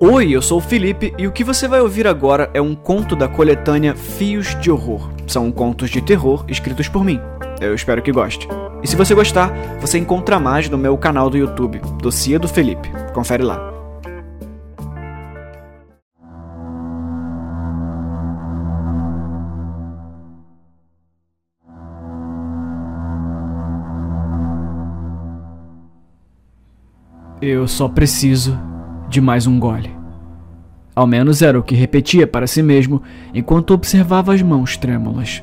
Oi, eu sou o Felipe e o que você vai ouvir agora é um conto da coletânea Fios de Horror. São contos de terror escritos por mim. Eu espero que goste. E se você gostar, você encontra mais no meu canal do YouTube, Docia do Felipe. Confere lá. Eu só preciso de mais um gole. Ao menos era o que repetia para si mesmo enquanto observava as mãos trêmulas.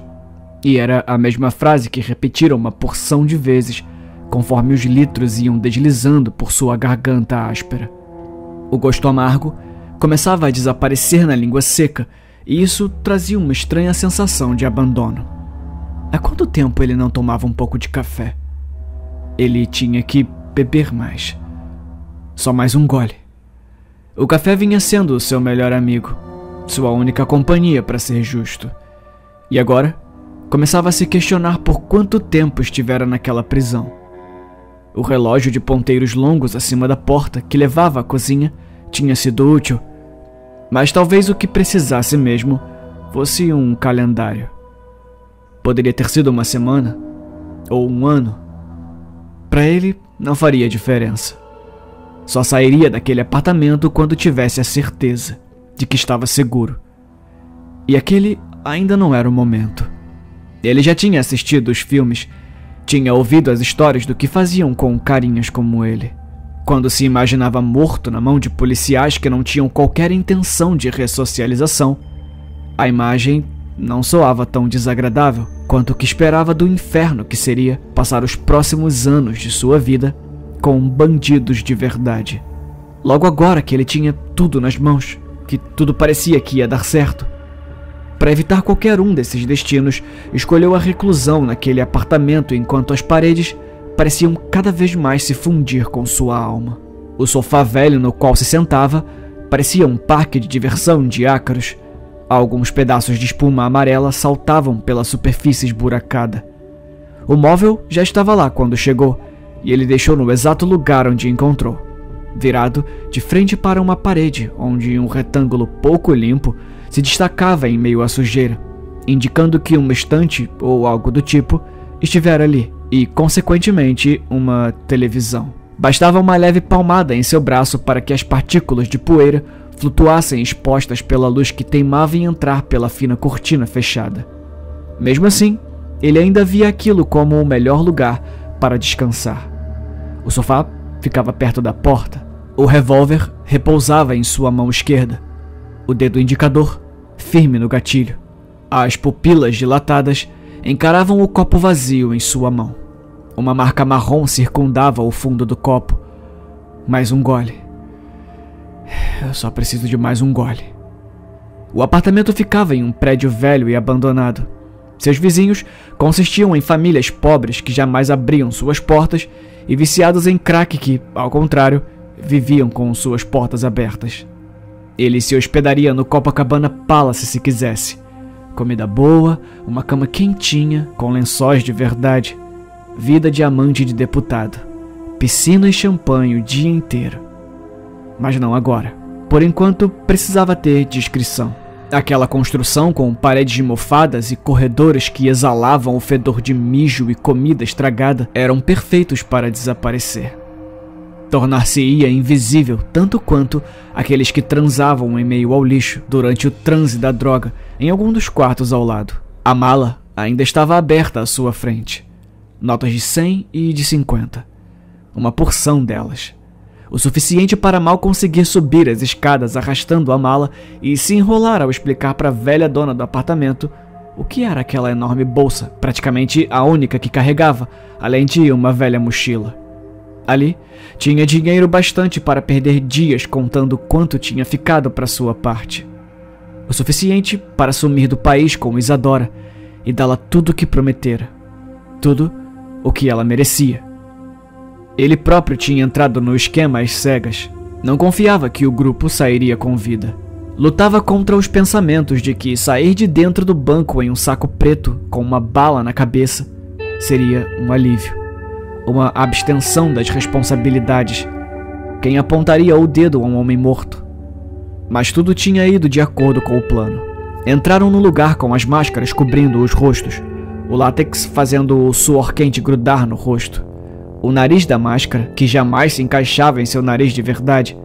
E era a mesma frase que repetiram uma porção de vezes, conforme os litros iam deslizando por sua garganta áspera. O gosto amargo começava a desaparecer na língua seca, e isso trazia uma estranha sensação de abandono. Há quanto tempo ele não tomava um pouco de café? Ele tinha que beber mais. Só mais um gole. O café vinha sendo o seu melhor amigo, sua única companhia, para ser justo. E agora, começava a se questionar por quanto tempo estivera naquela prisão. O relógio de ponteiros longos acima da porta que levava à cozinha tinha sido útil, mas talvez o que precisasse mesmo fosse um calendário. Poderia ter sido uma semana ou um ano. Para ele, não faria diferença. Só sairia daquele apartamento quando tivesse a certeza de que estava seguro. E aquele ainda não era o momento. Ele já tinha assistido os filmes, tinha ouvido as histórias do que faziam com carinhas como ele. Quando se imaginava morto na mão de policiais que não tinham qualquer intenção de ressocialização, a imagem não soava tão desagradável quanto o que esperava do inferno que seria passar os próximos anos de sua vida com bandidos de verdade. Logo agora que ele tinha tudo nas mãos, que tudo parecia que ia dar certo. Para evitar qualquer um desses destinos, escolheu a reclusão naquele apartamento enquanto as paredes pareciam cada vez mais se fundir com sua alma. O sofá velho no qual se sentava parecia um parque de diversão de ácaros. Alguns pedaços de espuma amarela saltavam pela superfície esburacada. O móvel já estava lá quando chegou, e ele deixou no exato lugar onde encontrou, virado de frente para uma parede onde um retângulo pouco limpo se destacava em meio à sujeira, indicando que uma estante ou algo do tipo estivera ali e, consequentemente, uma televisão. Bastava uma leve palmada em seu braço para que as partículas de poeira flutuassem expostas pela luz que teimava em entrar pela fina cortina fechada. Mesmo assim, ele ainda via aquilo como o melhor lugar para descansar. O sofá ficava perto da porta. O revólver repousava em sua mão esquerda. O dedo indicador firme no gatilho. As pupilas dilatadas encaravam o copo vazio em sua mão. Uma marca marrom circundava o fundo do copo. Mais um gole. Eu só preciso de mais um gole. O apartamento ficava em um prédio velho e abandonado. Seus vizinhos consistiam em famílias pobres que jamais abriam suas portas e viciados em crack que, ao contrário, viviam com suas portas abertas. Ele se hospedaria no Copacabana Palace se quisesse. Comida boa, uma cama quentinha, com lençóis de verdade, vida de amante de deputado, piscina e champanhe o dia inteiro. Mas não agora. Por enquanto, precisava ter discrição. Aquela construção com paredes mofadas e corredores que exalavam o fedor de mijo e comida estragada eram perfeitos para desaparecer. Tornar-se-ia invisível tanto quanto aqueles que transavam em meio ao lixo durante o transe da droga em algum dos quartos ao lado. A mala ainda estava aberta à sua frente. Notas de 100 e de 50. Uma porção delas o suficiente para mal conseguir subir as escadas arrastando a mala e se enrolar ao explicar para a velha dona do apartamento o que era aquela enorme bolsa, praticamente a única que carregava, além de uma velha mochila. Ali tinha dinheiro bastante para perder dias contando quanto tinha ficado para sua parte. O suficiente para sumir do país com Isadora e dá-la tudo o que prometera. Tudo o que ela merecia. Ele próprio tinha entrado no esquema às cegas. Não confiava que o grupo sairia com vida. Lutava contra os pensamentos de que sair de dentro do banco em um saco preto com uma bala na cabeça seria um alívio, uma abstenção das responsabilidades. Quem apontaria o dedo a um homem morto? Mas tudo tinha ido de acordo com o plano. Entraram no lugar com as máscaras cobrindo os rostos, o látex fazendo o suor quente grudar no rosto, o nariz da máscara, que jamais se encaixava em seu nariz de verdade,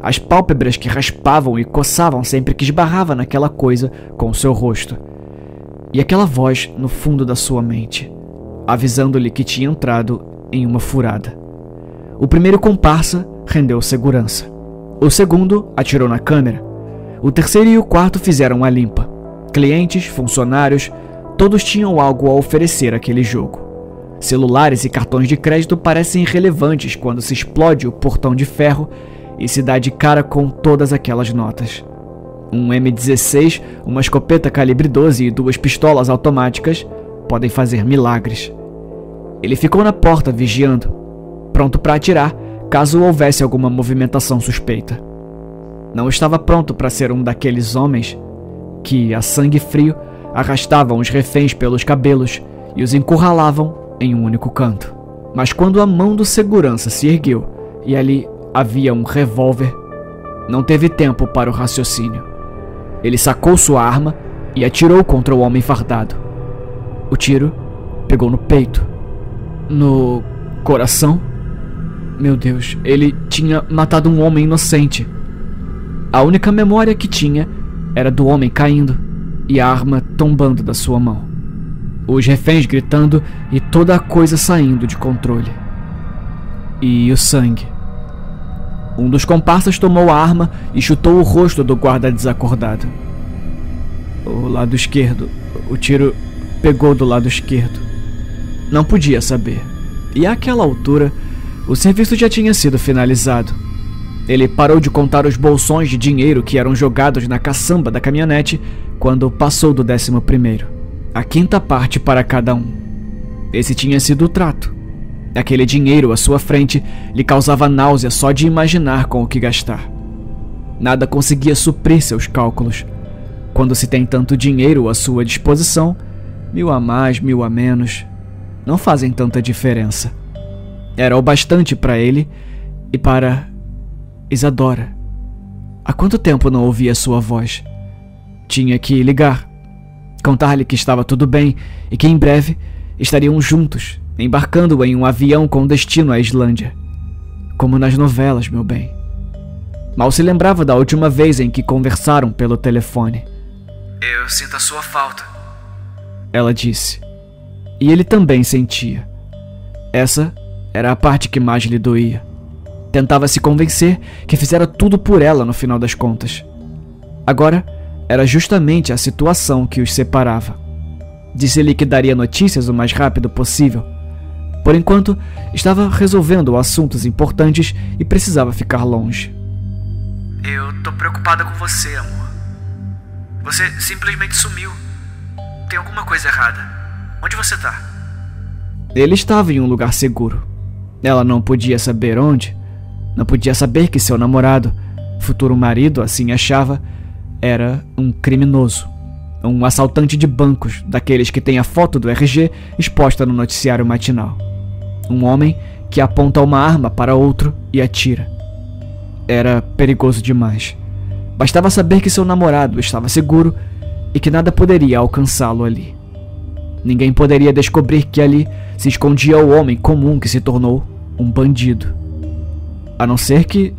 as pálpebras que raspavam e coçavam sempre que esbarrava naquela coisa com o seu rosto, e aquela voz no fundo da sua mente, avisando-lhe que tinha entrado em uma furada. O primeiro comparsa rendeu segurança. O segundo atirou na câmera. O terceiro e o quarto fizeram a limpa. Clientes, funcionários, todos tinham algo a oferecer àquele jogo. Celulares e cartões de crédito parecem irrelevantes quando se explode o portão de ferro e se dá de cara com todas aquelas notas. Um M16, uma escopeta calibre 12 e duas pistolas automáticas podem fazer milagres. Ele ficou na porta vigiando, pronto para atirar caso houvesse alguma movimentação suspeita. Não estava pronto para ser um daqueles homens que, a sangue frio, arrastavam os reféns pelos cabelos e os encurralavam em um único canto. Mas quando a mão do segurança se ergueu e ali havia um revólver, não teve tempo para o raciocínio. Ele sacou sua arma e atirou contra o homem fardado. O tiro pegou no peito, no coração. Meu Deus, ele tinha matado um homem inocente. A única memória que tinha era do homem caindo e a arma tombando da sua mão. Os reféns gritando e toda a coisa saindo de controle. E o sangue. Um dos comparsas tomou a arma e chutou o rosto do guarda desacordado. O lado esquerdo. O tiro pegou do lado esquerdo. Não podia saber. E àquela altura, o serviço já tinha sido finalizado. Ele parou de contar os bolsões de dinheiro que eram jogados na caçamba da caminhonete quando passou do décimo primeiro. A quinta parte para cada um. Esse tinha sido o trato. Aquele dinheiro à sua frente lhe causava náusea só de imaginar com o que gastar. Nada conseguia suprir seus cálculos. Quando se tem tanto dinheiro à sua disposição, mil a mais, mil a menos, não fazem tanta diferença. Era o bastante para ele e para Isadora. Há quanto tempo não ouvia sua voz? Tinha que ligar, contar-lhe que estava tudo bem e que em breve estariam juntos embarcando em um avião com destino à Islândia. Como nas novelas, meu bem. Mal se lembrava da última vez em que conversaram pelo telefone. Eu sinto a sua falta. Ela disse. E ele também sentia. Essa era a parte que mais lhe doía. Tentava se convencer que fizera tudo por ela no final das contas. Agora, era justamente a situação que os separava. Disse-lhe que daria notícias o mais rápido possível por enquanto, estava resolvendo assuntos importantes e precisava ficar longe. Eu tô preocupada com você, amor. Você simplesmente sumiu. Tem alguma coisa errada. Onde você tá? Ele estava em um lugar seguro. Ela não podia saber onde. Não podia saber que seu namorado, futuro marido, assim achava, era um criminoso. Um assaltante de bancos, daqueles que tem a foto do RG exposta no noticiário matinal. Um homem que aponta uma arma para outro e atira. Era perigoso demais. Bastava saber que seu namorado estava seguro e que nada poderia alcançá-lo ali. Ninguém poderia descobrir que ali se escondia o homem comum que se tornou um bandido. A não ser que.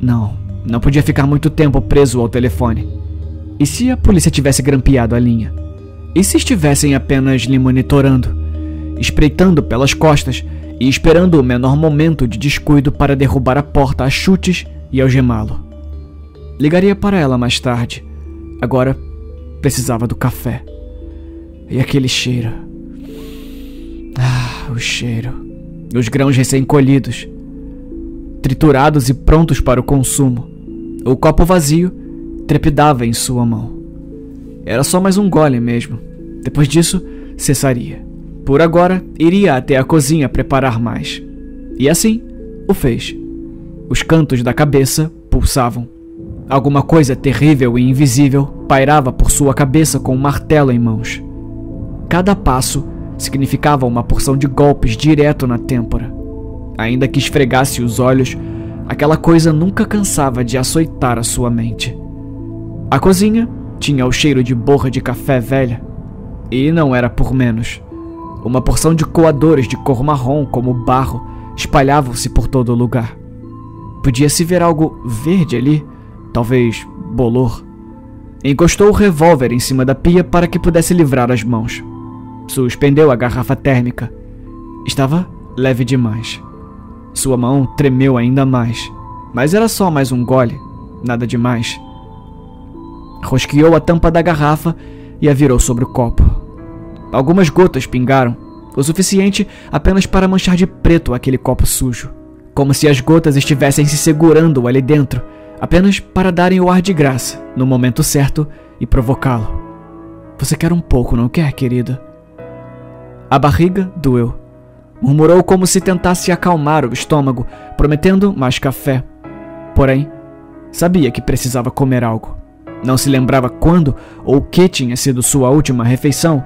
Não, não podia ficar muito tempo preso ao telefone. E se a polícia tivesse grampeado a linha? E se estivessem apenas lhe monitorando? espreitando pelas costas e esperando o menor momento de descuido para derrubar a porta a chutes e algemá-lo. Ligaria para ela mais tarde. Agora precisava do café. E aquele cheiro. Ah, o cheiro. Os grãos recém-colhidos, triturados e prontos para o consumo. O copo vazio trepidava em sua mão. Era só mais um gole mesmo. Depois disso, cessaria. Por agora, iria até a cozinha preparar mais. E assim, o fez. Os cantos da cabeça pulsavam. Alguma coisa terrível e invisível pairava por sua cabeça com um martelo em mãos. Cada passo significava uma porção de golpes direto na têmpora. Ainda que esfregasse os olhos, aquela coisa nunca cansava de açoitar a sua mente. A cozinha tinha o cheiro de borra de café velha. E não era por menos. Uma porção de coadores de cor marrom, como barro, espalhavam-se por todo o lugar. Podia-se ver algo verde ali, talvez bolor. Encostou o revólver em cima da pia para que pudesse livrar as mãos. Suspendeu a garrafa térmica. Estava leve demais. Sua mão tremeu ainda mais, mas era só mais um gole, nada demais. Rosqueou a tampa da garrafa e a virou sobre o copo. Algumas gotas pingaram, o suficiente apenas para manchar de preto aquele copo sujo, como se as gotas estivessem se segurando ali dentro, apenas para darem o ar de graça no momento certo e provocá-lo. Você quer um pouco, não quer, querida? A barriga doeu. Murmurou como se tentasse acalmar o estômago, prometendo mais café. Porém, sabia que precisava comer algo. Não se lembrava quando ou o que tinha sido sua última refeição,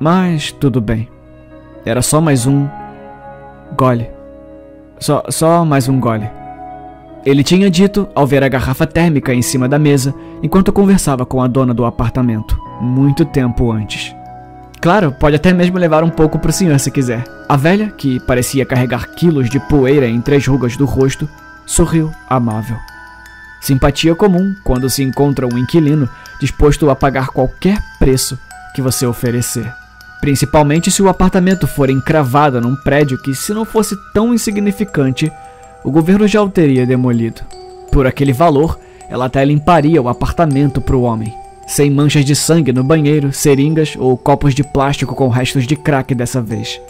mas tudo bem. Era só mais um gole. Só, só mais um gole. Ele tinha dito ao ver a garrafa térmica em cima da mesa enquanto conversava com a dona do apartamento, muito tempo antes. Claro, pode até mesmo levar um pouco pro senhor se quiser. A velha, que parecia carregar quilos de poeira em três rugas do rosto, sorriu amável. Simpatia comum quando se encontra um inquilino disposto a pagar qualquer preço que você oferecer. Principalmente se o apartamento for encravado num prédio que, se não fosse tão insignificante, o governo já o teria demolido. Por aquele valor, ela até limparia o apartamento para o homem sem manchas de sangue no banheiro, seringas ou copos de plástico com restos de crack dessa vez.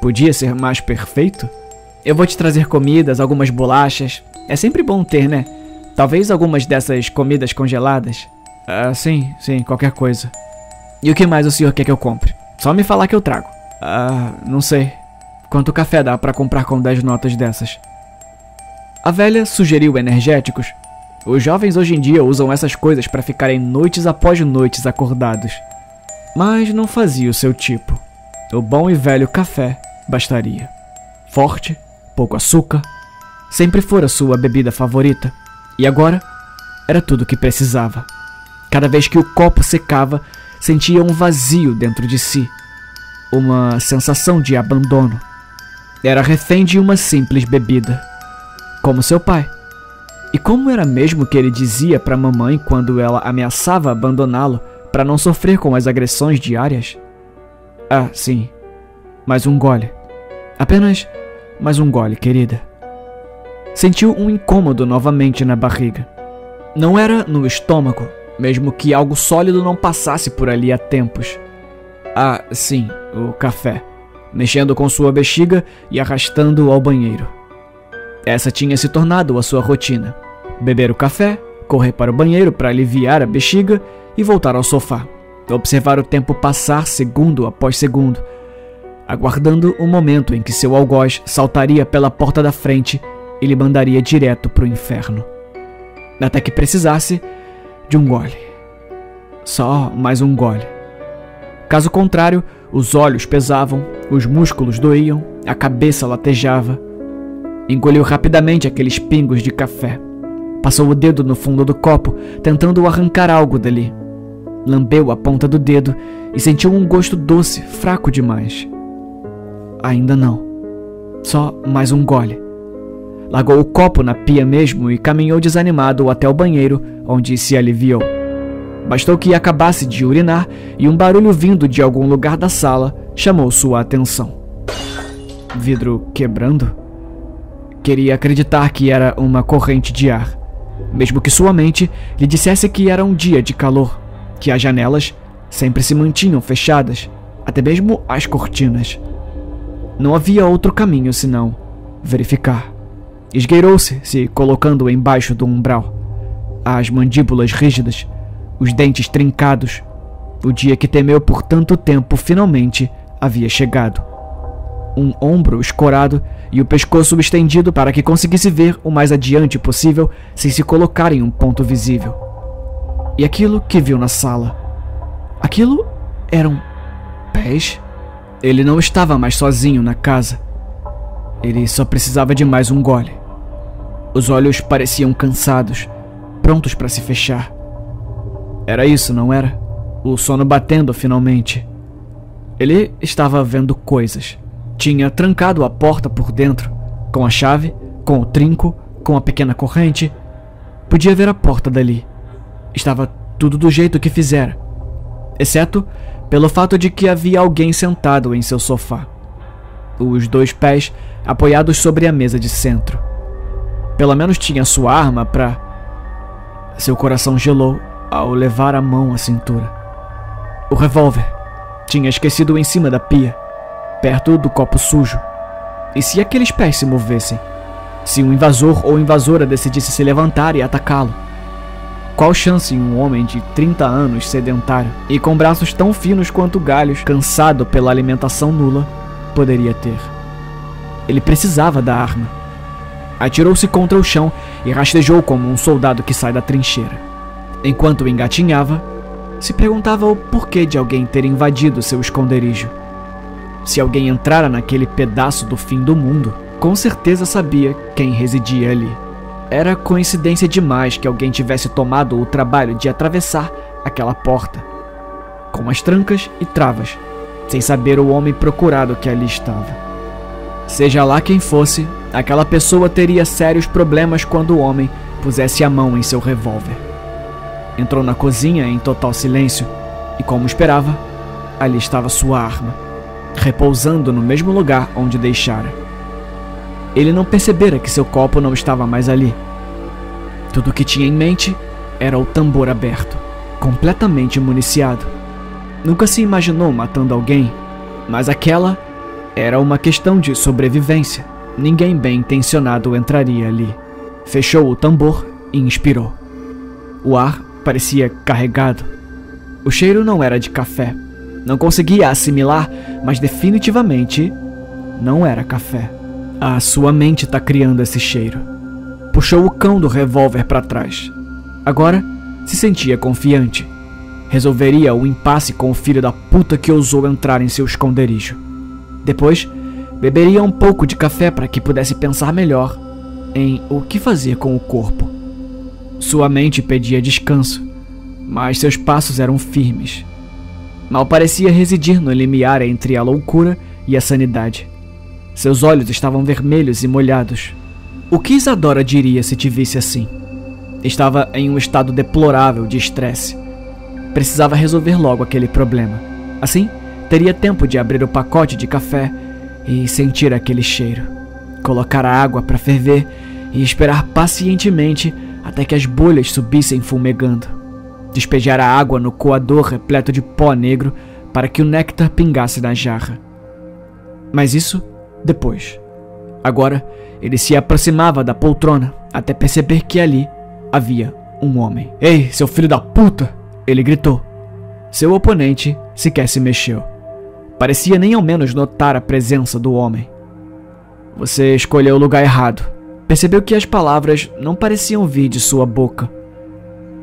Podia ser mais perfeito? Eu vou te trazer comidas, algumas bolachas. É sempre bom ter, né? Talvez algumas dessas comidas congeladas. Ah, sim, sim, qualquer coisa. E o que mais o senhor quer que eu compre? Só me falar que eu trago. Ah, não sei. Quanto café dá para comprar com 10 notas dessas? A velha sugeriu energéticos os jovens hoje em dia usam essas coisas para ficarem noites após noites acordados. Mas não fazia o seu tipo. O bom e velho café bastaria. Forte, pouco açúcar, sempre fora sua bebida favorita. E agora era tudo o que precisava. Cada vez que o copo secava, sentia um vazio dentro de si, uma sensação de abandono. Era refém de uma simples bebida, como seu pai. E como era mesmo que ele dizia para mamãe quando ela ameaçava abandoná-lo para não sofrer com as agressões diárias? Ah, sim. Mais um gole. Apenas mais um gole, querida. Sentiu um incômodo novamente na barriga. Não era no estômago, mesmo que algo sólido não passasse por ali há tempos. Ah, sim, o café. Mexendo com sua bexiga e arrastando-o ao banheiro. Essa tinha se tornado a sua rotina beber o café, correr para o banheiro para aliviar a bexiga e voltar ao sofá. Observar o tempo passar segundo após segundo, aguardando o momento em que seu algoz saltaria pela porta da frente e lhe mandaria direto para o inferno. Até que precisasse de um gole. Só mais um gole. Caso contrário, os olhos pesavam, os músculos doíam, a cabeça latejava. Engoliu rapidamente aqueles pingos de café. Passou o dedo no fundo do copo, tentando arrancar algo dali. Lambeu a ponta do dedo e sentiu um gosto doce, fraco demais. Ainda não. Só mais um gole. Largou o copo na pia mesmo e caminhou desanimado até o banheiro, onde se aliviou. Bastou que acabasse de urinar e um barulho vindo de algum lugar da sala chamou sua atenção. Vidro quebrando? Queria acreditar que era uma corrente de ar mesmo que sua mente lhe dissesse que era um dia de calor, que as janelas sempre se mantinham fechadas, até mesmo as cortinas. Não havia outro caminho senão verificar. Esgueirou-se, se colocando embaixo do umbral. As mandíbulas rígidas, os dentes trincados. O dia que temeu por tanto tempo finalmente havia chegado. Um ombro escorado e o pescoço estendido para que conseguisse ver o mais adiante possível sem se colocar em um ponto visível. E aquilo que viu na sala. Aquilo eram pés? Ele não estava mais sozinho na casa. Ele só precisava de mais um gole. Os olhos pareciam cansados, prontos para se fechar. Era isso, não era? O sono batendo finalmente. Ele estava vendo coisas. Tinha trancado a porta por dentro, com a chave, com o trinco, com a pequena corrente. Podia ver a porta dali. Estava tudo do jeito que fizera, exceto pelo fato de que havia alguém sentado em seu sofá, os dois pés apoiados sobre a mesa de centro. Pelo menos tinha sua arma para. Seu coração gelou ao levar a mão à cintura. O revólver tinha esquecido em cima da pia, perto do copo sujo. E se aqueles pés se movessem? Se um invasor ou invasora decidisse se levantar e atacá-lo? Qual chance em um homem de 30 anos sedentário e com braços tão finos quanto galhos, cansado pela alimentação nula, poderia ter? Ele precisava da arma. Atirou-se contra o chão e rastejou como um soldado que sai da trincheira. Enquanto engatinhava, se perguntava o porquê de alguém ter invadido seu esconderijo. Se alguém entrara naquele pedaço do fim do mundo, com certeza sabia quem residia ali. Era coincidência demais que alguém tivesse tomado o trabalho de atravessar aquela porta, com as trancas e travas, sem saber o homem procurado que ali estava. Seja lá quem fosse, aquela pessoa teria sérios problemas quando o homem pusesse a mão em seu revólver. Entrou na cozinha em total silêncio e, como esperava, ali estava sua arma, repousando no mesmo lugar onde deixara. Ele não percebera que seu copo não estava mais ali. Tudo o que tinha em mente era o tambor aberto, completamente municiado. Nunca se imaginou matando alguém, mas aquela era uma questão de sobrevivência. Ninguém bem intencionado entraria ali. Fechou o tambor e inspirou. O ar parecia carregado. O cheiro não era de café. Não conseguia assimilar, mas definitivamente não era café. A sua mente está criando esse cheiro. Puxou o cão do revólver para trás. Agora se sentia confiante. Resolveria o impasse com o filho da puta que ousou entrar em seu esconderijo. Depois, beberia um pouco de café para que pudesse pensar melhor em o que fazer com o corpo. Sua mente pedia descanso, mas seus passos eram firmes. Mal parecia residir no limiar entre a loucura e a sanidade. Seus olhos estavam vermelhos e molhados. O que Isadora diria se te visse assim? Estava em um estado deplorável de estresse. Precisava resolver logo aquele problema. Assim, teria tempo de abrir o pacote de café e sentir aquele cheiro. Colocar a água para ferver e esperar pacientemente até que as bolhas subissem fumegando. Despejar a água no coador repleto de pó negro para que o néctar pingasse na jarra. Mas isso depois. Agora, ele se aproximava da poltrona até perceber que ali havia um homem. Ei, seu filho da puta! Ele gritou. Seu oponente sequer se mexeu. Parecia nem ao menos notar a presença do homem. Você escolheu o lugar errado. Percebeu que as palavras não pareciam vir de sua boca.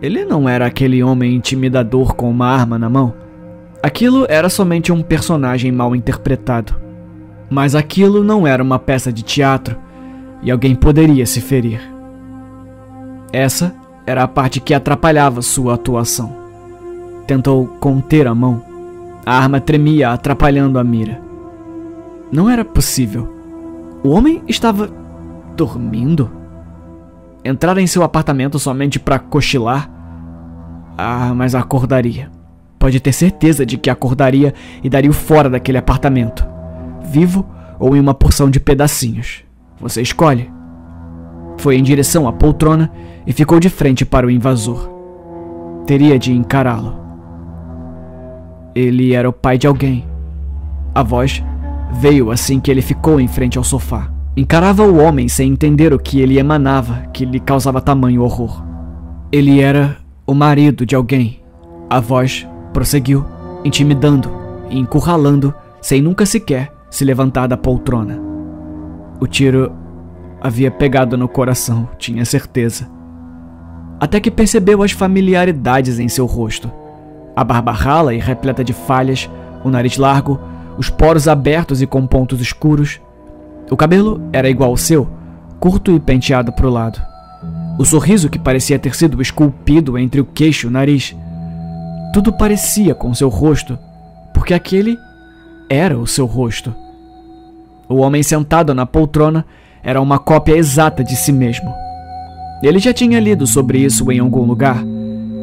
Ele não era aquele homem intimidador com uma arma na mão. Aquilo era somente um personagem mal interpretado. Mas aquilo não era uma peça de teatro e alguém poderia se ferir. Essa era a parte que atrapalhava sua atuação. Tentou conter a mão. A arma tremia, atrapalhando a mira. Não era possível. O homem estava dormindo? Entrar em seu apartamento somente para cochilar? Ah, mas acordaria. Pode ter certeza de que acordaria e daria o fora daquele apartamento vivo ou em uma porção de pedacinhos. Você escolhe. Foi em direção à poltrona e ficou de frente para o invasor. Teria de encará-lo. Ele era o pai de alguém. A voz veio assim que ele ficou em frente ao sofá. Encarava o homem sem entender o que ele emanava, que lhe causava tamanho horror. Ele era o marido de alguém. A voz prosseguiu, intimidando e encurralando, sem nunca sequer se levantar da poltrona. O tiro havia pegado no coração, tinha certeza. Até que percebeu as familiaridades em seu rosto. A barba rala e repleta de falhas, o nariz largo, os poros abertos e com pontos escuros. O cabelo era igual ao seu, curto e penteado para o lado. O sorriso que parecia ter sido esculpido entre o queixo e o nariz. Tudo parecia com seu rosto, porque aquele era o seu rosto. O homem sentado na poltrona era uma cópia exata de si mesmo. Ele já tinha lido sobre isso em algum lugar.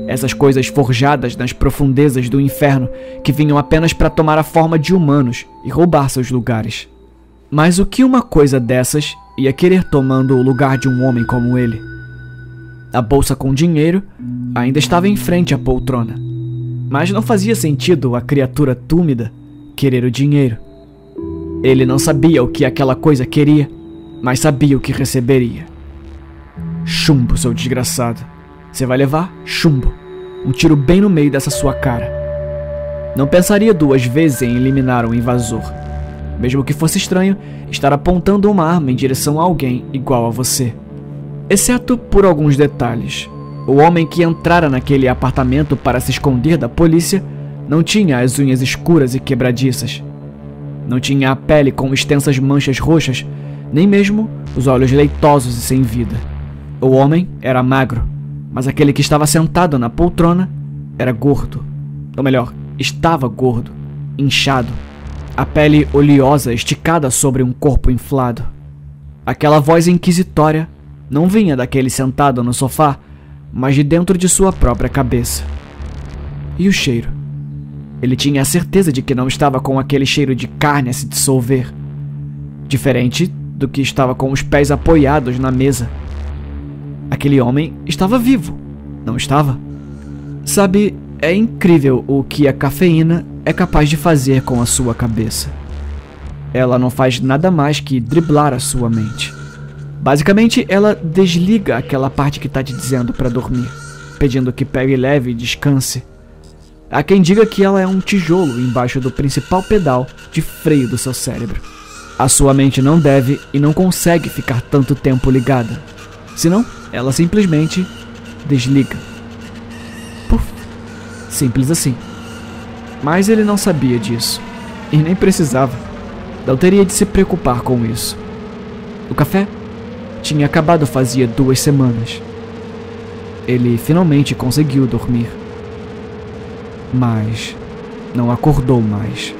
Essas coisas forjadas nas profundezas do inferno que vinham apenas para tomar a forma de humanos e roubar seus lugares. Mas o que uma coisa dessas ia querer tomando o lugar de um homem como ele? A bolsa com dinheiro ainda estava em frente à poltrona, mas não fazia sentido a criatura túmida querer o dinheiro. Ele não sabia o que aquela coisa queria, mas sabia o que receberia. Chumbo, seu desgraçado. Você vai levar chumbo. Um tiro bem no meio dessa sua cara. Não pensaria duas vezes em eliminar um invasor mesmo que fosse estranho estar apontando uma arma em direção a alguém igual a você. Exceto por alguns detalhes. O homem que entrara naquele apartamento para se esconder da polícia não tinha as unhas escuras e quebradiças. Não tinha a pele com extensas manchas roxas, nem mesmo os olhos leitosos e sem vida. O homem era magro, mas aquele que estava sentado na poltrona era gordo. Ou melhor, estava gordo, inchado a pele oleosa esticada sobre um corpo inflado. Aquela voz inquisitória não vinha daquele sentado no sofá, mas de dentro de sua própria cabeça. E o cheiro? Ele tinha a certeza de que não estava com aquele cheiro de carne a se dissolver. Diferente do que estava com os pés apoiados na mesa. Aquele homem estava vivo, não estava? Sabe, é incrível o que a cafeína é capaz de fazer com a sua cabeça. Ela não faz nada mais que driblar a sua mente. Basicamente, ela desliga aquela parte que está te dizendo para dormir, pedindo que pegue leve e descanse. Há quem diga que ela é um tijolo embaixo do principal pedal de freio do seu cérebro. A sua mente não deve e não consegue ficar tanto tempo ligada. Senão, ela simplesmente desliga. Puf. Simples assim. Mas ele não sabia disso. E nem precisava. Não teria de se preocupar com isso. O café tinha acabado fazia duas semanas. Ele finalmente conseguiu dormir. Mas não acordou mais.